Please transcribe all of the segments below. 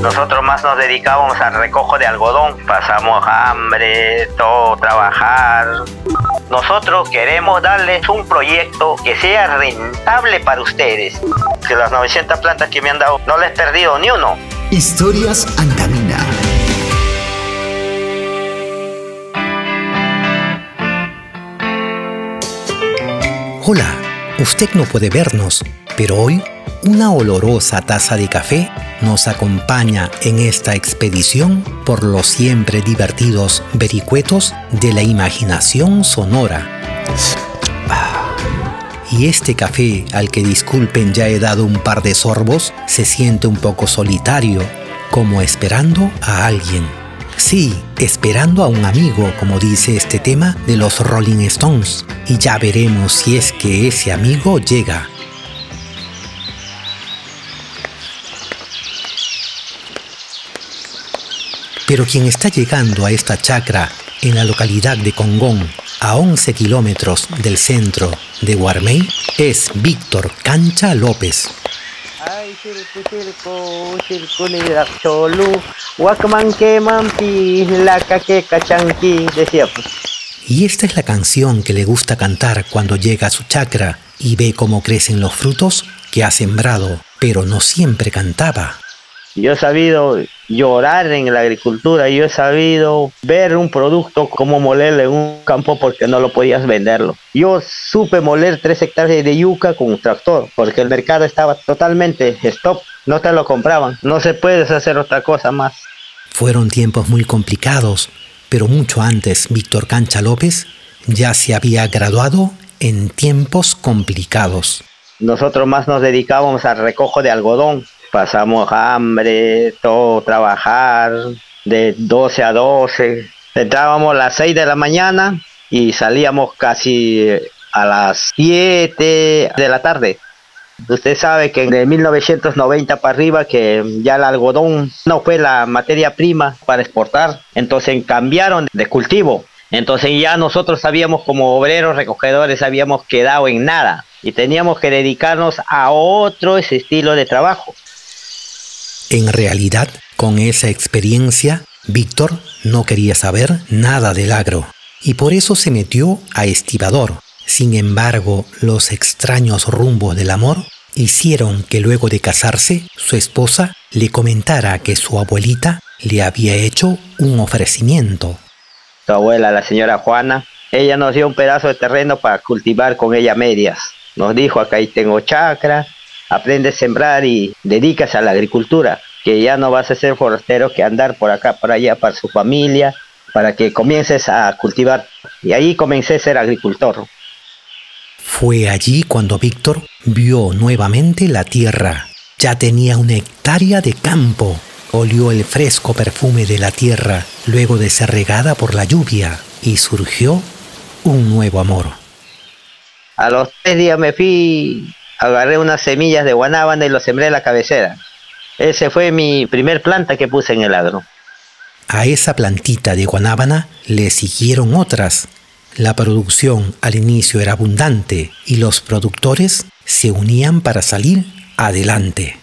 Nosotros más nos dedicábamos al recojo de algodón. Pasamos hambre, todo trabajar. Nosotros queremos darles un proyecto que sea rentable para ustedes. Que las 900 plantas que me han dado no les he perdido ni uno. Historias Antamina. Hola, usted no puede vernos, pero hoy una olorosa taza de café nos acompaña en esta expedición por los siempre divertidos vericuetos de la imaginación sonora. Ah, y este café, al que disculpen ya he dado un par de sorbos, se siente un poco solitario, como esperando a alguien. Sí, esperando a un amigo, como dice este tema de los Rolling Stones. Y ya veremos si es que ese amigo llega. Pero quien está llegando a esta chacra en la localidad de Congón, a 11 kilómetros del centro de Guarmey, es Víctor Cancha López. pues. Y esta es la canción que le gusta cantar cuando llega a su chacra y ve cómo crecen los frutos que ha sembrado, pero no siempre cantaba. Yo he sabido llorar en la agricultura, yo he sabido ver un producto como molerlo en un campo porque no lo podías venderlo. Yo supe moler tres hectáreas de yuca con un tractor porque el mercado estaba totalmente stop, no te lo compraban, no se puede hacer otra cosa más. Fueron tiempos muy complicados, pero mucho antes Víctor Cancha López ya se había graduado en tiempos complicados. Nosotros más nos dedicábamos al recojo de algodón pasamos hambre, todo trabajar, de 12 a 12. Entrábamos a las 6 de la mañana y salíamos casi a las 7 de la tarde. Usted sabe que en 1990 para arriba que ya el algodón no fue la materia prima para exportar, entonces cambiaron de cultivo. Entonces ya nosotros sabíamos como obreros recogedores habíamos quedado en nada y teníamos que dedicarnos a otro estilo de trabajo. En realidad, con esa experiencia, Víctor no quería saber nada del agro y por eso se metió a estibador. Sin embargo, los extraños rumbos del amor hicieron que luego de casarse, su esposa le comentara que su abuelita le había hecho un ofrecimiento. Su abuela, la señora Juana, ella nos dio un pedazo de terreno para cultivar con ella medias. Nos dijo, acá ahí tengo chacra, aprende a sembrar y dedicas a la agricultura, que ya no vas a ser forastero que andar por acá, por allá, para su familia, para que comiences a cultivar. Y ahí comencé a ser agricultor. Fue allí cuando Víctor vio nuevamente la tierra. Ya tenía una hectárea de campo. Olió el fresco perfume de la tierra luego de ser regada por la lluvia y surgió un nuevo amor. A los tres días me fui agarré unas semillas de guanábana y lo sembré en la cabecera. Ese fue mi primer planta que puse en el agro. A esa plantita de guanábana le siguieron otras. La producción al inicio era abundante y los productores se unían para salir adelante.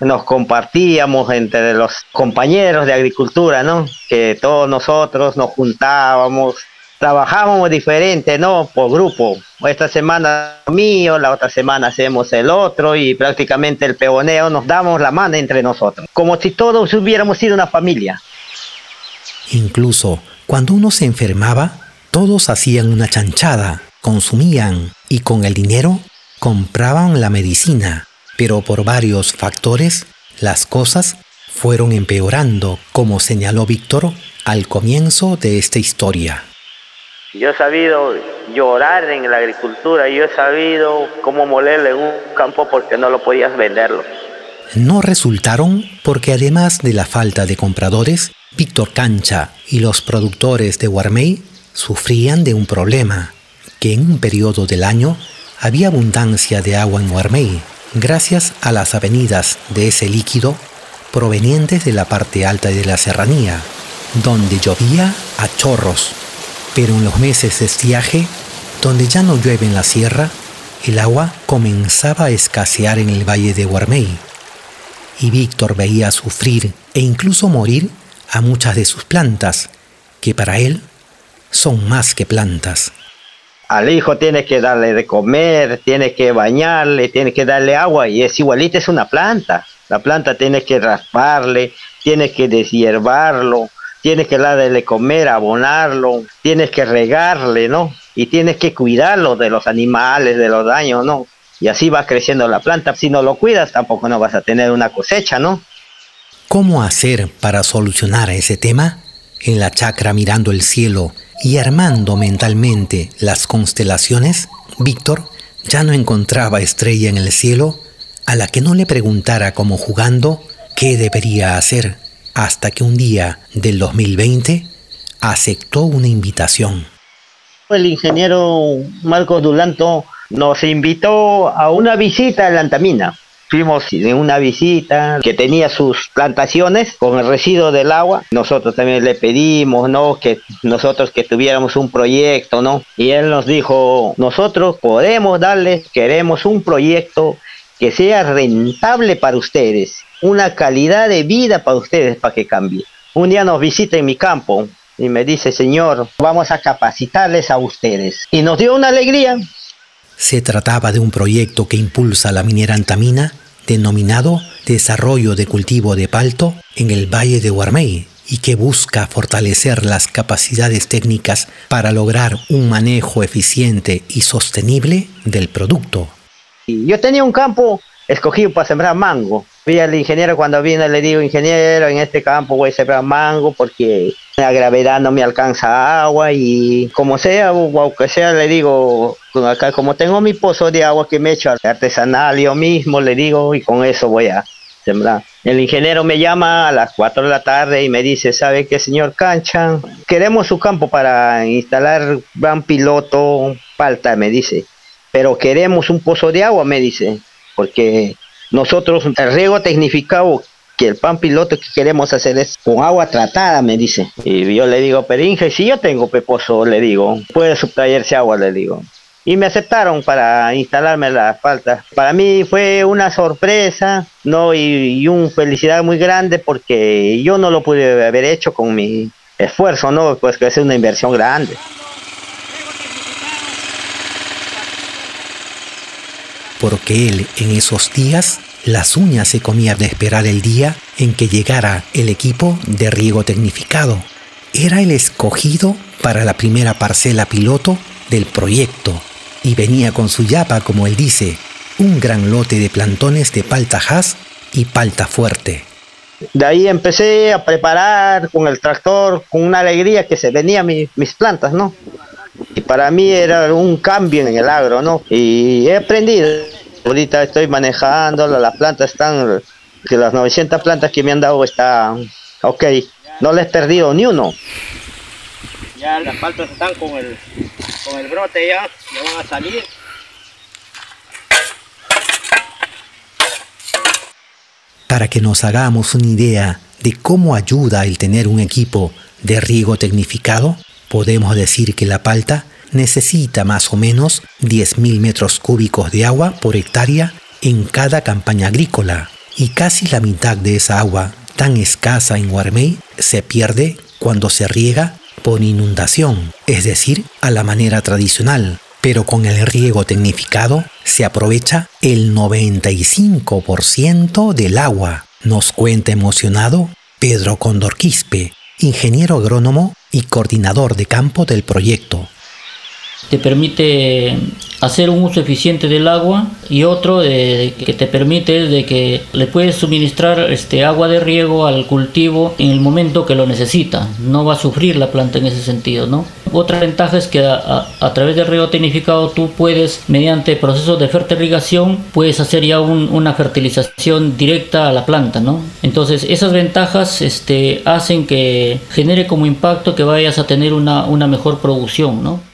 Nos compartíamos entre los compañeros de agricultura, ¿no? Que todos nosotros nos juntábamos, trabajábamos diferente, ¿no? Por grupo. Esta semana mío, la otra semana hacemos el otro y prácticamente el peoneo nos damos la mano entre nosotros, como si todos hubiéramos sido una familia. Incluso cuando uno se enfermaba, todos hacían una chanchada, consumían y con el dinero compraban la medicina, pero por varios factores las cosas fueron empeorando, como señaló Víctor al comienzo de esta historia. Yo he sabido llorar en la agricultura, yo he sabido cómo molerle un campo porque no lo podías venderlo. No resultaron porque además de la falta de compradores, Víctor Cancha y los productores de Guarmey sufrían de un problema, que en un periodo del año había abundancia de agua en Guarmey, gracias a las avenidas de ese líquido provenientes de la parte alta de la serranía, donde llovía a chorros pero en los meses de estiaje, donde ya no llueve en la sierra, el agua comenzaba a escasear en el valle de Guarmey. y Víctor veía sufrir e incluso morir a muchas de sus plantas, que para él son más que plantas. Al hijo tiene que darle de comer, tiene que bañarle, tiene que darle agua y es igualita, es una planta. La planta tiene que rasparle, tiene que deshiervarlo, tienes que darle comer, abonarlo, tienes que regarle, ¿no? Y tienes que cuidarlo de los animales, de los daños, ¿no? Y así va creciendo la planta. Si no lo cuidas, tampoco no vas a tener una cosecha, ¿no? ¿Cómo hacer para solucionar ese tema? En la chacra mirando el cielo y armando mentalmente las constelaciones, Víctor ya no encontraba estrella en el cielo a la que no le preguntara como jugando qué debería hacer, hasta que un día del 2020 aceptó una invitación. El ingeniero Marcos Dulanto nos invitó a una visita a la Antamina fuimos en una visita que tenía sus plantaciones con el residuo del agua. Nosotros también le pedimos, ¿no? Que nosotros que tuviéramos un proyecto, ¿no? Y él nos dijo, nosotros podemos darles, queremos un proyecto que sea rentable para ustedes, una calidad de vida para ustedes para que cambie. Un día nos visita en mi campo y me dice, Señor, vamos a capacitarles a ustedes. Y nos dio una alegría. Se trataba de un proyecto que impulsa la minera antamina denominado Desarrollo de Cultivo de Palto en el Valle de Guarmey y que busca fortalecer las capacidades técnicas para lograr un manejo eficiente y sostenible del producto. Yo tenía un campo escogido para sembrar mango. Vi al ingeniero cuando vino, le digo, ingeniero, en este campo voy a sembrar mango porque la gravedad no me alcanza agua y como sea, o aunque sea, le digo, acá como tengo mi pozo de agua que me he hecho artesanal yo mismo, le digo, y con eso voy a sembrar. El ingeniero me llama a las 4 de la tarde y me dice, ¿sabe qué, señor Cancha? Queremos su campo para instalar gran piloto, falta, me dice, pero queremos un pozo de agua, me dice porque nosotros el riego tecnificado que el pan piloto que queremos hacer es con agua tratada, me dice. Y yo le digo, pero Inge, si yo tengo peposo, le digo, puede sustraerse agua, le digo. Y me aceptaron para instalarme la falta. Para mí fue una sorpresa, ¿no? Y, y una felicidad muy grande porque yo no lo pude haber hecho con mi esfuerzo, ¿no? Pues que es una inversión grande. Porque él en esos días las uñas se comía de esperar el día en que llegara el equipo de riego tecnificado. Era el escogido para la primera parcela piloto del proyecto y venía con su yapa, como él dice, un gran lote de plantones de palta has y palta fuerte. De ahí empecé a preparar con el tractor, con una alegría que se venían mis plantas, ¿no? Y para mí era un cambio en el agro, ¿no? Y he aprendido. Ahorita estoy manejando, las plantas están, que las 900 plantas que me han dado están, ok, no les he perdido ni uno. Ya las plantas están con el, con el brote ya, ya van a salir. Para que nos hagamos una idea de cómo ayuda el tener un equipo de riego tecnificado, podemos decir que la palta necesita más o menos 10.000 metros cúbicos de agua por hectárea en cada campaña agrícola. Y casi la mitad de esa agua tan escasa en Guarmey se pierde cuando se riega por inundación, es decir, a la manera tradicional, pero con el riego tecnificado se aprovecha el 95% del agua, nos cuenta emocionado Pedro Condorquispe, ingeniero agrónomo y coordinador de campo del proyecto. Te permite hacer un uso eficiente del agua y otro de, que te permite de que le puedes suministrar este agua de riego al cultivo en el momento que lo necesita. No va a sufrir la planta en ese sentido, ¿no? Otra ventaja es que a, través del riego tecnificado tú puedes, mediante procesos de fertilización, puedes hacer ya una fertilización directa a la planta, ¿no? Entonces esas ventajas este, hacen que genere como impacto que vayas a tener una, una mejor producción, ¿no?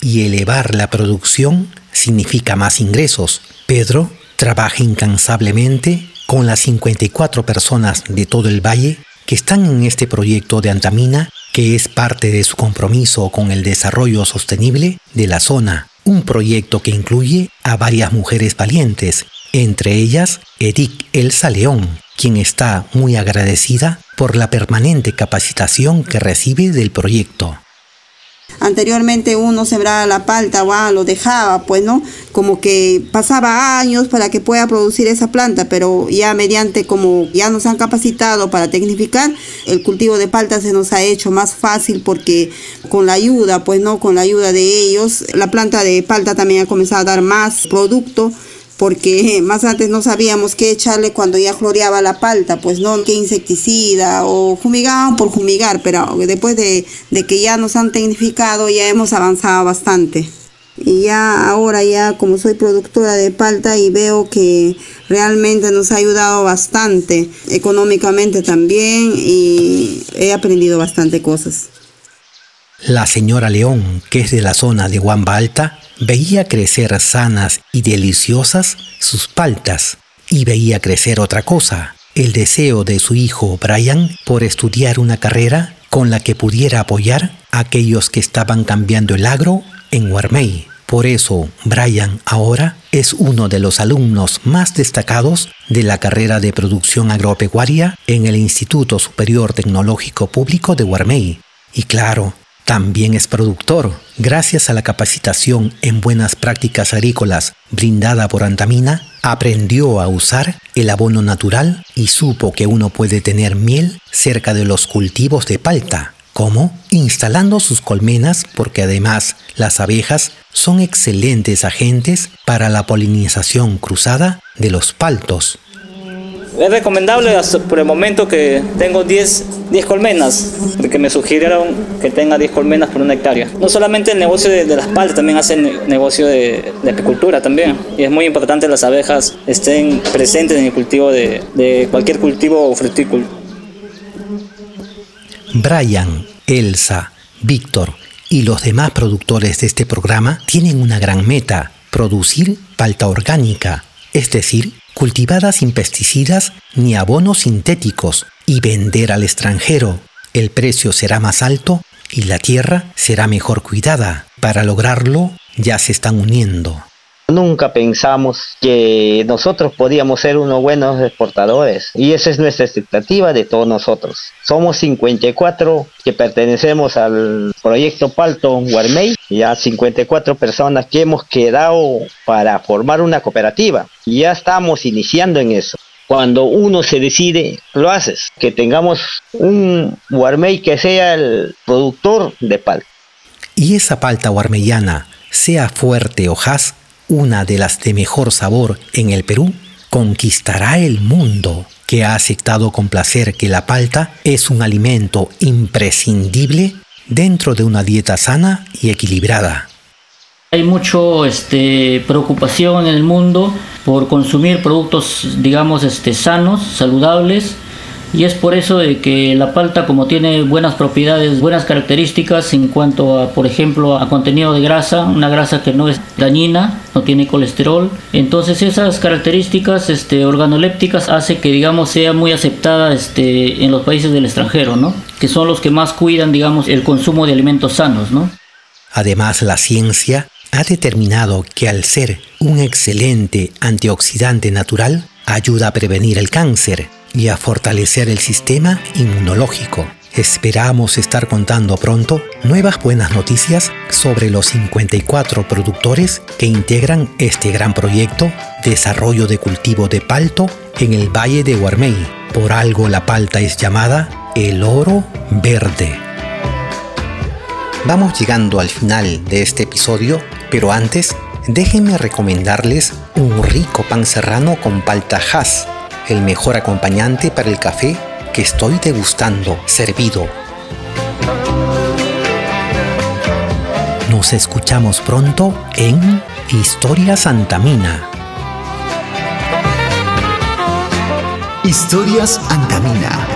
Y elevar la producción significa más ingresos. Pedro trabaja incansablemente con las 54 personas de todo el valle que están en este proyecto de Antamina, que es parte de su compromiso con el desarrollo sostenible de la zona. Un proyecto que incluye a varias mujeres valientes, entre ellas Edith Elsa León, quien está muy agradecida por la permanente capacitación que recibe del proyecto. Anteriormente uno sembraba la palta, o lo dejaba, pues, ¿no? Como que pasaba años para que pueda producir esa planta, pero ya mediante como ya nos han capacitado para tecnificar, el cultivo de palta se nos ha hecho más fácil porque con la ayuda, pues, ¿no? Con la ayuda de ellos, la planta de palta también ha comenzado a dar más producto porque más antes no sabíamos qué echarle cuando ya floreaba la palta, pues no, qué insecticida o fumigaban por fumigar, pero después de, que ya nos han tecnificado ya hemos avanzado bastante. Y ya ahora ya como soy productora de palta y veo que realmente nos ha ayudado bastante, económicamente también y he aprendido bastante cosas. La señora León, que es de la zona de Guamba Alta, veía crecer sanas y deliciosas sus paltas y veía crecer otra cosa, el deseo de su hijo Brian por estudiar una carrera con la que pudiera apoyar a aquellos que estaban cambiando el agro en Huarmey. Por eso, Brian ahora es uno de los alumnos más destacados de la carrera de producción agropecuaria en el Instituto Superior Tecnológico Público de Huarmey. Y claro, también es productor, gracias a la capacitación en buenas prácticas agrícolas brindada por Antamina, aprendió a usar el abono natural y supo que uno puede tener miel cerca de los cultivos de palta. ¿Cómo? Instalando sus colmenas porque además las abejas son excelentes agentes para la polinización cruzada de los paltos es recomendable por el momento que tengo 10, 10 colmenas, porque me sugirieron que tenga 10 colmenas por una hectárea. No solamente el negocio de, las paltas, también hacen negocio de, apicultura también. Y es muy importante que las abejas estén presentes en el cultivo de, de cualquier cultivo o frutícola. Brian, Elsa, Víctor y los demás productores de este programa tienen una gran meta, producir palta orgánica, es decir, cultivada sin pesticidas ni abonos sintéticos y vender al extranjero. El precio será más alto y la tierra será mejor cuidada. Para lograrlo ya se están uniendo. Nunca pensamos que nosotros podíamos ser unos buenos exportadores y esa es nuestra expectativa de todos nosotros. Somos 54 que pertenecemos al proyecto Palto Guarmey, ya 54 personas que hemos quedado para formar una cooperativa y ya estamos iniciando en eso. Cuando uno se decide, lo haces, que tengamos un Guarmey que sea el productor de palta. Y esa palta guarmeyana, sea fuerte o has, una de las de mejor sabor en el Perú, conquistará el mundo, que ha aceptado con placer que la palta es un alimento imprescindible dentro de una dieta sana y equilibrada. Hay mucho este, preocupación en el mundo por consumir productos, digamos, este, sanos, saludables, y es por eso de que la palta como tiene buenas propiedades, buenas características en cuanto a, por ejemplo, a contenido de grasa, una grasa que no es dañina, no tiene colesterol, entonces esas características este, organolépticas hace que digamos sea muy aceptada este, en los países del extranjero, ¿no? Que son los que más cuidan, digamos, el consumo de alimentos sanos, ¿no? Además, la ciencia ha determinado que al ser un excelente antioxidante natural, ayuda a prevenir el cáncer, y a fortalecer el sistema inmunológico. Esperamos estar contando pronto nuevas buenas noticias sobre los 54 productores que integran este gran proyecto Desarrollo de cultivo de palto en el Valle de Guarmey. Por algo la palta es llamada el oro verde. Vamos llegando al final de este episodio, pero antes déjenme recomendarles un rico pan serrano con palta has el mejor acompañante para el café que estoy degustando servido. Nos escuchamos pronto en Historia Santamina. Historias Antamina.